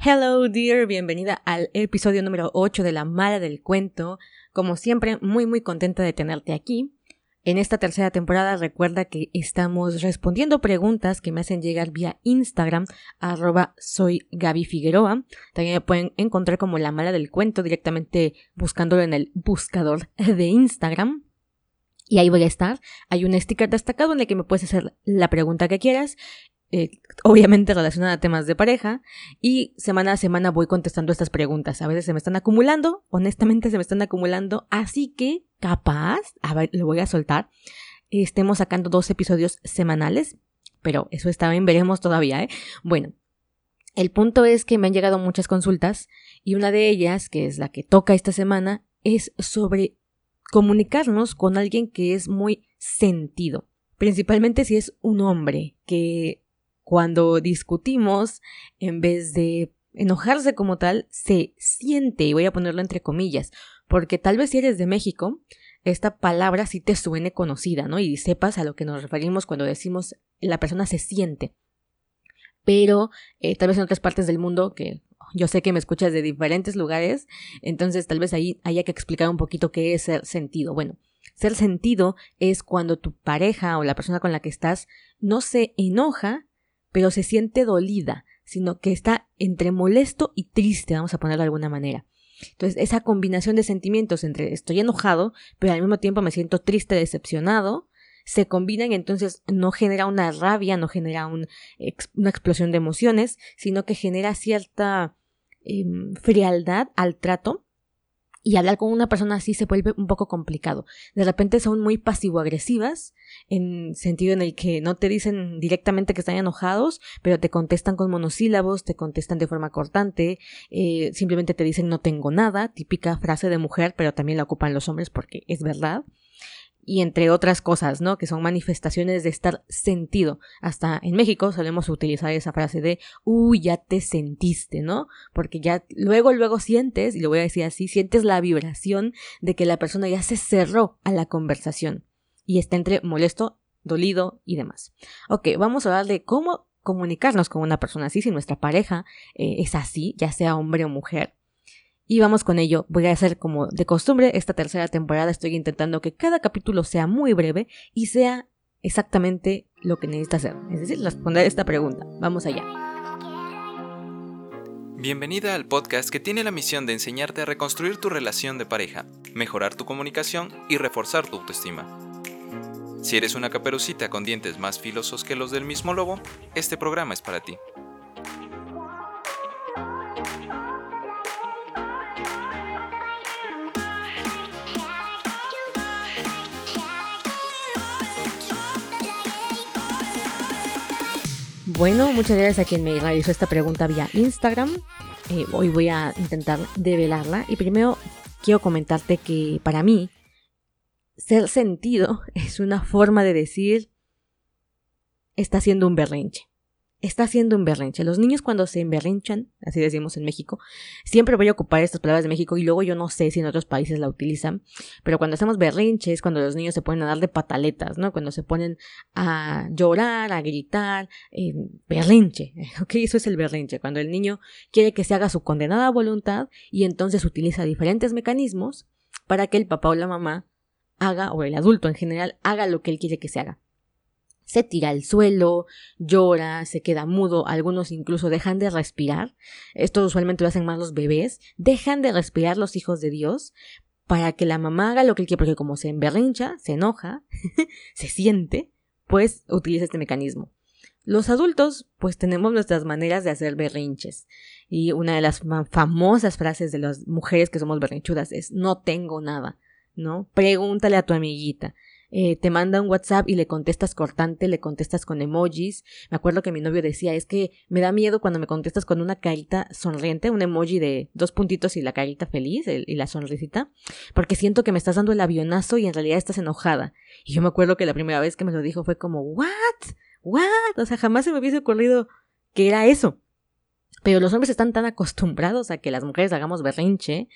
Hello dear, bienvenida al episodio número 8 de La Mala del Cuento. Como siempre, muy muy contenta de tenerte aquí. En esta tercera temporada recuerda que estamos respondiendo preguntas que me hacen llegar vía Instagram, arroba soy Gaby Figueroa. También me pueden encontrar como La Mala del Cuento directamente buscándolo en el buscador de Instagram. Y ahí voy a estar. Hay un sticker destacado en el que me puedes hacer la pregunta que quieras eh, obviamente relacionada a temas de pareja, y semana a semana voy contestando estas preguntas. A veces se me están acumulando, honestamente se me están acumulando, así que capaz, a ver, lo voy a soltar, estemos sacando dos episodios semanales, pero eso está bien, veremos todavía, ¿eh? Bueno, el punto es que me han llegado muchas consultas y una de ellas, que es la que toca esta semana, es sobre comunicarnos con alguien que es muy sentido. Principalmente si es un hombre que cuando discutimos, en vez de enojarse como tal, se siente, y voy a ponerlo entre comillas, porque tal vez si eres de México, esta palabra sí te suene conocida, ¿no? Y sepas a lo que nos referimos cuando decimos la persona se siente. Pero eh, tal vez en otras partes del mundo, que yo sé que me escuchas de diferentes lugares, entonces tal vez ahí haya que explicar un poquito qué es ser sentido. Bueno, ser sentido es cuando tu pareja o la persona con la que estás no se enoja, pero se siente dolida, sino que está entre molesto y triste, vamos a ponerlo de alguna manera. Entonces, esa combinación de sentimientos entre estoy enojado, pero al mismo tiempo me siento triste, decepcionado, se combinan y entonces no genera una rabia, no genera una explosión de emociones, sino que genera cierta em, frialdad al trato y hablar con una persona así se vuelve un poco complicado. De repente son muy pasivo-agresivas, en sentido en el que no te dicen directamente que están enojados, pero te contestan con monosílabos, te contestan de forma cortante, eh, simplemente te dicen no tengo nada, típica frase de mujer, pero también la ocupan los hombres porque es verdad y entre otras cosas, ¿no? Que son manifestaciones de estar sentido. Hasta en México solemos utilizar esa frase de, uy, ya te sentiste, ¿no? Porque ya luego, luego sientes, y lo voy a decir así, sientes la vibración de que la persona ya se cerró a la conversación y está entre molesto, dolido y demás. Ok, vamos a hablar de cómo comunicarnos con una persona así, si nuestra pareja eh, es así, ya sea hombre o mujer. Y vamos con ello. Voy a hacer como de costumbre esta tercera temporada. Estoy intentando que cada capítulo sea muy breve y sea exactamente lo que necesita hacer. Es decir, responder esta pregunta. Vamos allá. Bienvenida al podcast que tiene la misión de enseñarte a reconstruir tu relación de pareja, mejorar tu comunicación y reforzar tu autoestima. Si eres una caperucita con dientes más filosos que los del mismo lobo, este programa es para ti. Bueno, muchas gracias a quien me realizó esta pregunta vía Instagram. Eh, hoy voy a intentar develarla. Y primero quiero comentarte que para mí, ser sentido es una forma de decir está haciendo un berrinche está haciendo un berrinche. Los niños cuando se emberrinchan, así decimos en México, siempre voy a ocupar estas palabras de México y luego yo no sé si en otros países la utilizan, pero cuando hacemos berrinches, cuando los niños se ponen a dar de pataletas, ¿no? Cuando se ponen a llorar, a gritar, eh, berrinche, ¿ok? Eso es el berrinche, cuando el niño quiere que se haga su condenada voluntad y entonces utiliza diferentes mecanismos para que el papá o la mamá haga, o el adulto en general, haga lo que él quiere que se haga se tira al suelo, llora, se queda mudo, algunos incluso dejan de respirar. Esto usualmente lo hacen más los bebés, dejan de respirar los hijos de Dios para que la mamá haga lo que él quiere, porque como se emberrincha, se enoja, se siente, pues utiliza este mecanismo. Los adultos, pues tenemos nuestras maneras de hacer berrinches. Y una de las famosas frases de las mujeres que somos berrinchudas es no tengo nada, ¿no? Pregúntale a tu amiguita. Eh, te manda un WhatsApp y le contestas cortante, le contestas con emojis. Me acuerdo que mi novio decía, es que me da miedo cuando me contestas con una carita sonriente, un emoji de dos puntitos y la carita feliz y la sonrisita, porque siento que me estás dando el avionazo y en realidad estás enojada. Y yo me acuerdo que la primera vez que me lo dijo fue como, ¿what? ¿what? O sea, jamás se me hubiese ocurrido que era eso. Pero los hombres están tan acostumbrados a que las mujeres hagamos berrinche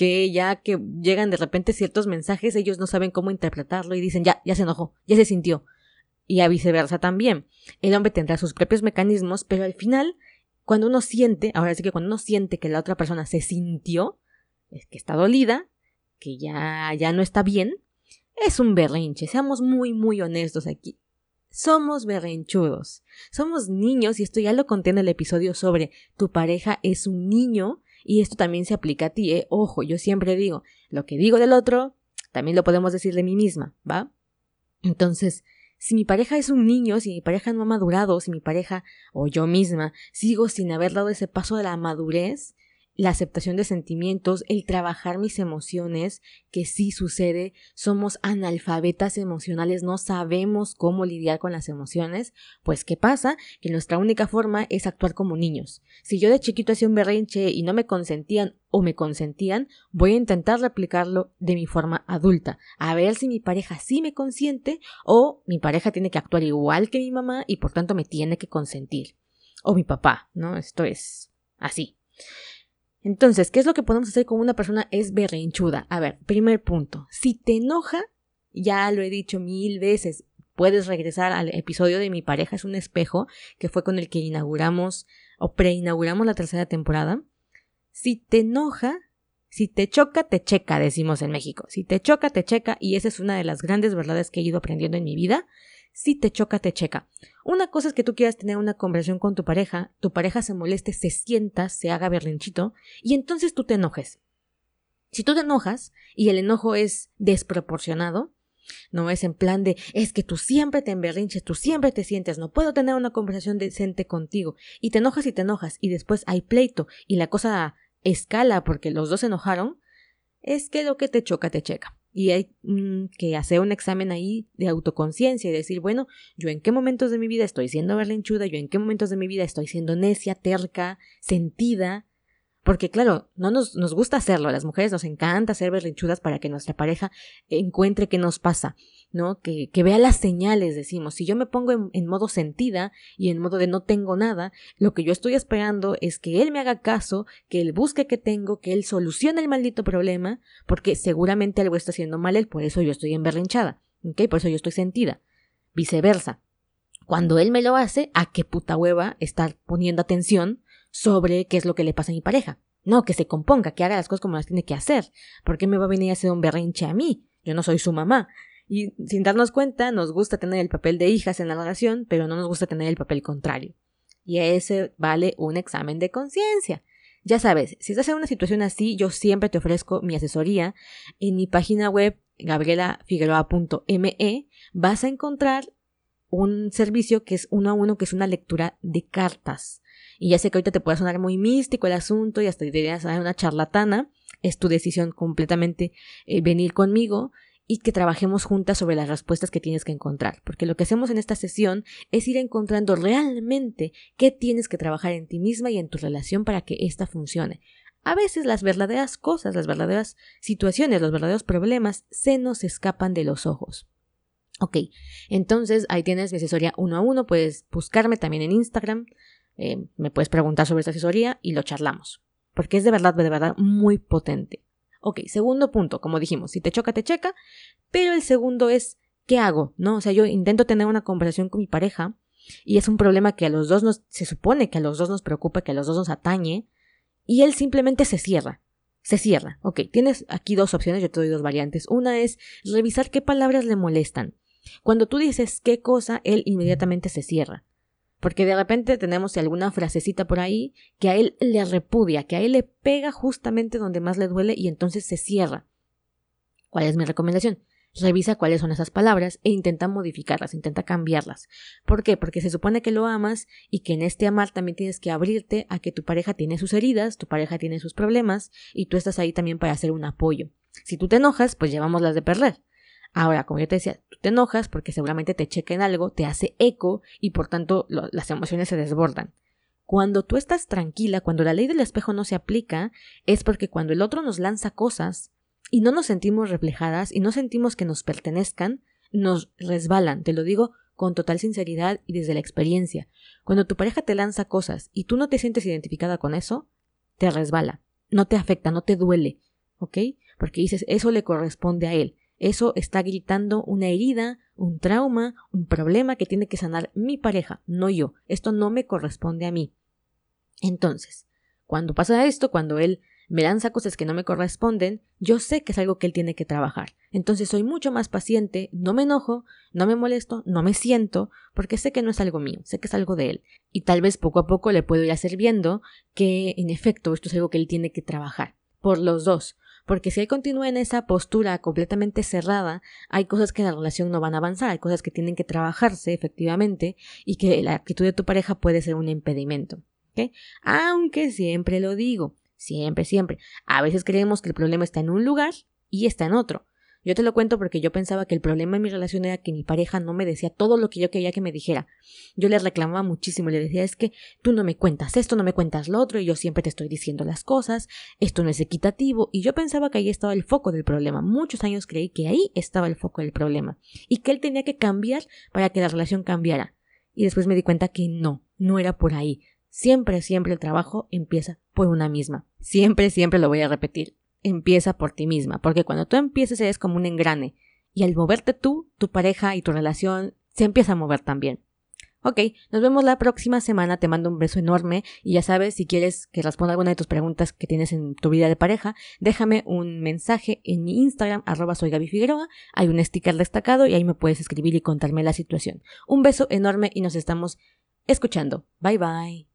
que ya que llegan de repente ciertos mensajes, ellos no saben cómo interpretarlo y dicen, ya, ya se enojó, ya se sintió. Y a viceversa también. El hombre tendrá sus propios mecanismos, pero al final, cuando uno siente, ahora sí que cuando uno siente que la otra persona se sintió, es que está dolida, que ya, ya no está bien, es un berrinche. Seamos muy, muy honestos aquí. Somos berrinchudos. Somos niños, y esto ya lo conté en el episodio sobre tu pareja es un niño, y esto también se aplica a ti, ¿eh? Ojo, yo siempre digo, lo que digo del otro, también lo podemos decir de mí misma, ¿va? Entonces, si mi pareja es un niño, si mi pareja no ha madurado, si mi pareja o yo misma sigo sin haber dado ese paso de la madurez, la aceptación de sentimientos, el trabajar mis emociones, que sí sucede, somos analfabetas emocionales, no sabemos cómo lidiar con las emociones, pues ¿qué pasa? Que nuestra única forma es actuar como niños. Si yo de chiquito hacía un berrinche y no me consentían o me consentían, voy a intentar replicarlo de mi forma adulta, a ver si mi pareja sí me consiente o mi pareja tiene que actuar igual que mi mamá y por tanto me tiene que consentir. O mi papá, ¿no? Esto es así. Entonces, ¿qué es lo que podemos hacer con una persona es berrinchuda? A ver, primer punto. Si te enoja, ya lo he dicho mil veces, puedes regresar al episodio de Mi pareja es un espejo, que fue con el que inauguramos o preinauguramos la tercera temporada. Si te enoja, si te choca, te checa, decimos en México. Si te choca, te checa, y esa es una de las grandes verdades que he ido aprendiendo en mi vida. Si te choca, te checa. Una cosa es que tú quieras tener una conversación con tu pareja, tu pareja se moleste, se sienta, se haga berrinchito, y entonces tú te enojes. Si tú te enojas y el enojo es desproporcionado, no es en plan de es que tú siempre te emberrinches, tú siempre te sientes, no puedo tener una conversación decente contigo, y te enojas y te enojas, y después hay pleito, y la cosa escala porque los dos se enojaron, es que lo que te choca te checa. Y hay mm, que hacer un examen ahí de autoconciencia y decir, bueno, yo en qué momentos de mi vida estoy siendo berlinchuda, yo en qué momentos de mi vida estoy siendo necia, terca, sentida, porque claro, no nos, nos gusta hacerlo, a las mujeres nos encanta ser berrinchudas para que nuestra pareja encuentre qué nos pasa, ¿no? Que, que vea las señales, decimos. Si yo me pongo en, modo sentida y en modo de no tengo nada, lo que yo estoy esperando es que él me haga caso, que él busque qué tengo, que él solucione el maldito problema, porque seguramente algo está haciendo mal él, por eso yo estoy emberrinchada, ¿ok? Por eso yo estoy sentida. Viceversa. Cuando él me lo hace, ¿a qué puta hueva estar poniendo atención sobre qué es lo que le pasa a mi pareja. No, que se componga, que haga las cosas como las tiene que hacer. ¿Por qué me va a venir a hacer un berrinche a mí? Yo no soy su mamá. Y sin darnos cuenta, nos gusta tener el papel de hijas en la relación, pero no nos gusta tener el papel contrario. Y ese vale un examen de conciencia. Ya sabes, si estás en una situación así, yo siempre te ofrezco mi asesoría. En mi página web, gabrielafigueroa.me, vas a encontrar un servicio que es uno a uno, que es una lectura de cartas. Y ya sé que ahorita te puede sonar muy místico el asunto y hasta te dirías una charlatana. Es tu decisión completamente eh, venir conmigo y que trabajemos juntas sobre las respuestas que tienes que encontrar. Porque lo que hacemos en esta sesión es ir encontrando realmente qué tienes que trabajar en ti misma y en tu relación para que ésta funcione. A veces las verdaderas cosas, las verdaderas situaciones, los verdaderos problemas se nos escapan de los ojos. Ok, entonces ahí tienes mi asesoría uno a uno, puedes buscarme también en Instagram, eh, me puedes preguntar sobre esta asesoría y lo charlamos. Porque es de verdad, de verdad muy potente. Ok, segundo punto, como dijimos, si te choca, te checa, pero el segundo es, ¿qué hago? ¿No? O sea, yo intento tener una conversación con mi pareja y es un problema que a los dos nos, se supone que a los dos nos preocupa, que a los dos nos atañe, y él simplemente se cierra. Se cierra. Ok, tienes aquí dos opciones, yo te doy dos variantes. Una es revisar qué palabras le molestan. Cuando tú dices qué cosa, él inmediatamente se cierra. Porque de repente tenemos alguna frasecita por ahí que a él le repudia, que a él le pega justamente donde más le duele y entonces se cierra. ¿Cuál es mi recomendación? Revisa cuáles son esas palabras e intenta modificarlas, intenta cambiarlas. ¿Por qué? Porque se supone que lo amas y que en este amar también tienes que abrirte a que tu pareja tiene sus heridas, tu pareja tiene sus problemas y tú estás ahí también para hacer un apoyo. Si tú te enojas, pues llevamos las de perder. Ahora, como yo te decía, tú te enojas porque seguramente te chequen algo, te hace eco y por tanto las emociones se desbordan. Cuando tú estás tranquila, cuando la ley del espejo no se aplica, es porque cuando el otro nos lanza cosas y no nos sentimos reflejadas y no sentimos que nos pertenezcan, nos resbalan, te lo digo con total sinceridad y desde la experiencia. Cuando tu pareja te lanza cosas y tú no te sientes identificada con eso, te resbala, no te afecta, no te duele, ¿ok? Porque dices, eso le corresponde a él. Eso está gritando una herida, un trauma, un problema que tiene que sanar mi pareja, no yo. Esto no me corresponde a mí. Entonces, cuando pasa esto, cuando él me lanza cosas que no me corresponden, yo sé que es algo que él tiene que trabajar. Entonces soy mucho más paciente, no me enojo, no me molesto, no me siento, porque sé que no es algo mío, sé que es algo de él. Y tal vez poco a poco le puedo ir hacer viendo que, en efecto, esto es algo que él tiene que trabajar. Por los dos. Porque si él continúa en esa postura completamente cerrada, hay cosas que en la relación no van a avanzar, hay cosas que tienen que trabajarse efectivamente y que la actitud de tu pareja puede ser un impedimento. Aunque siempre lo digo, Siempre, siempre. A veces creemos que el problema está en un lugar y está en otro. Yo te lo cuento porque yo pensaba que el problema en mi relación era que mi pareja no me decía todo lo que yo quería que me dijera. Yo le reclamaba muchísimo, le decía es que tú no me cuentas esto, no me cuentas lo otro, y yo siempre te estoy diciendo las cosas, esto no es equitativo, y yo pensaba que ahí estaba el foco del problema. Muchos años creí que ahí estaba el foco del problema, y que él tenía que cambiar para que la relación cambiara. Y después me di cuenta que no, no era por ahí. Siempre, siempre el trabajo empieza por una misma. Siempre, siempre lo voy a repetir. Empieza por ti misma, porque cuando tú empieces eres como un engrane, y al moverte tú, tu pareja y tu relación se empieza a mover también. Ok, nos vemos la próxima semana, te mando un beso enorme y ya sabes, si quieres que responda alguna de tus preguntas que tienes en tu vida de pareja, déjame un mensaje en mi Instagram, arroba soy hay un sticker destacado y ahí me puedes escribir y contarme la situación. Un beso enorme y nos estamos escuchando. Bye bye.